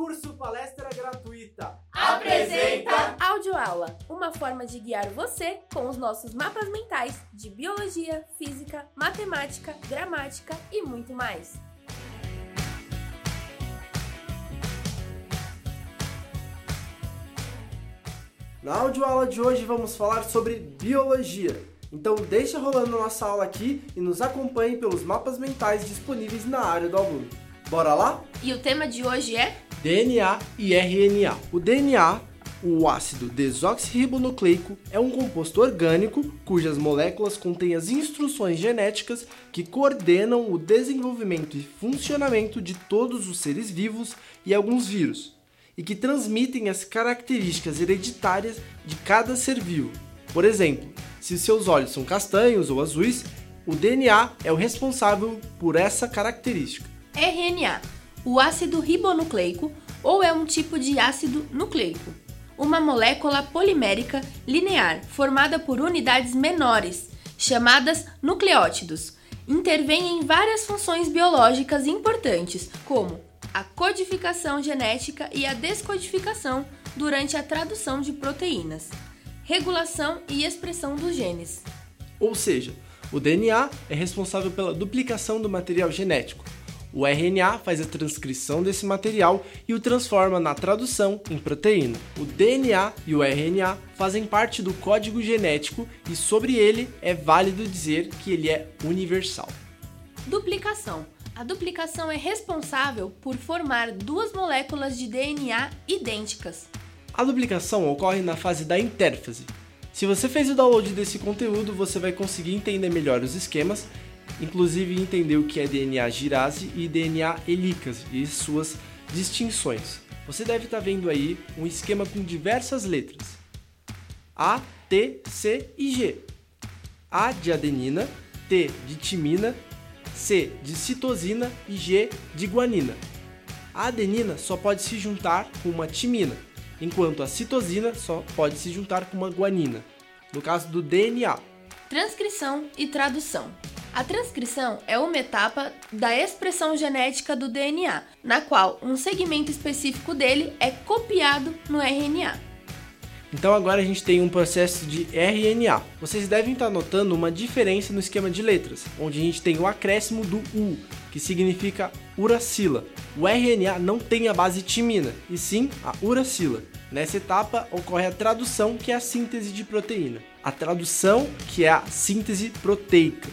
Curso Palestra Gratuita. Apresenta Audioaula, uma forma de guiar você com os nossos mapas mentais de biologia, física, matemática, gramática e muito mais. Na audioaula de hoje vamos falar sobre biologia. Então deixa rolando nossa aula aqui e nos acompanhe pelos mapas mentais disponíveis na área do aluno. Bora lá? E o tema de hoje é DNA e RNA. O DNA, o ácido desoxirribonucleico, é um composto orgânico cujas moléculas contêm as instruções genéticas que coordenam o desenvolvimento e funcionamento de todos os seres vivos e alguns vírus, e que transmitem as características hereditárias de cada ser vivo. Por exemplo, se seus olhos são castanhos ou azuis, o DNA é o responsável por essa característica. RNA, o ácido ribonucleico, ou é um tipo de ácido nucleico, uma molécula polimérica linear formada por unidades menores, chamadas nucleótidos. Intervém em várias funções biológicas importantes, como a codificação genética e a descodificação durante a tradução de proteínas, regulação e expressão dos genes. Ou seja, o DNA é responsável pela duplicação do material genético. O RNA faz a transcrição desse material e o transforma na tradução em proteína. O DNA e o RNA fazem parte do código genético e sobre ele é válido dizer que ele é universal. Duplicação. A duplicação é responsável por formar duas moléculas de DNA idênticas. A duplicação ocorre na fase da intérfase. Se você fez o download desse conteúdo, você vai conseguir entender melhor os esquemas, inclusive entender o que é DNA girase e DNA helicase e suas distinções. Você deve estar vendo aí um esquema com diversas letras: A, T, C e G. A de adenina, T de timina, C de citosina e G de guanina. A adenina só pode se juntar com uma timina, enquanto a citosina só pode se juntar com uma guanina, no caso do DNA. Transcrição e tradução. A transcrição é uma etapa da expressão genética do DNA, na qual um segmento específico dele é copiado no RNA. Então agora a gente tem um processo de RNA. Vocês devem estar notando uma diferença no esquema de letras, onde a gente tem o acréscimo do U, que significa uracila. O RNA não tem a base timina, e sim a uracila. Nessa etapa ocorre a tradução, que é a síntese de proteína. A tradução, que é a síntese proteica.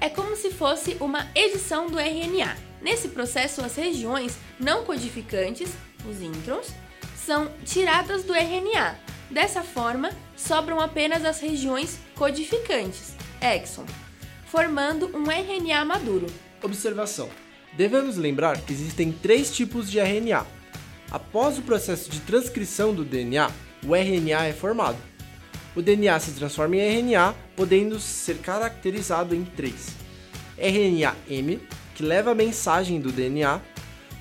É como se fosse uma edição do RNA. Nesse processo, as regiões não codificantes, os introns, são tiradas do RNA. Dessa forma, sobram apenas as regiões codificantes, exon, formando um RNA maduro. Observação: devemos lembrar que existem três tipos de RNA. Após o processo de transcrição do DNA, o RNA é formado. O DNA se transforma em RNA, podendo ser caracterizado em três: RNA-M, que leva a mensagem do DNA,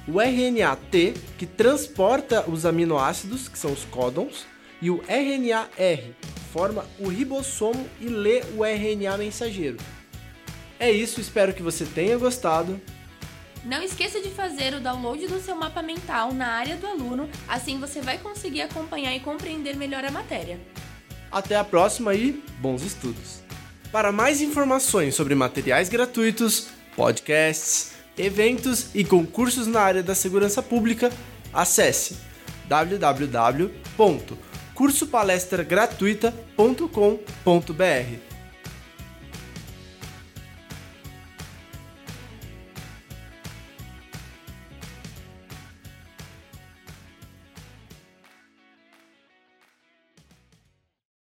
o RNA-T, que transporta os aminoácidos, que são os códons, e o RNA-R, forma o ribossomo e lê o RNA mensageiro. É isso, espero que você tenha gostado. Não esqueça de fazer o download do seu mapa mental na área do aluno, assim você vai conseguir acompanhar e compreender melhor a matéria. Até a próxima e bons estudos! Para mais informações sobre materiais gratuitos, podcasts, eventos e concursos na área da segurança pública, acesse www.cursopalestragratuita.com.br.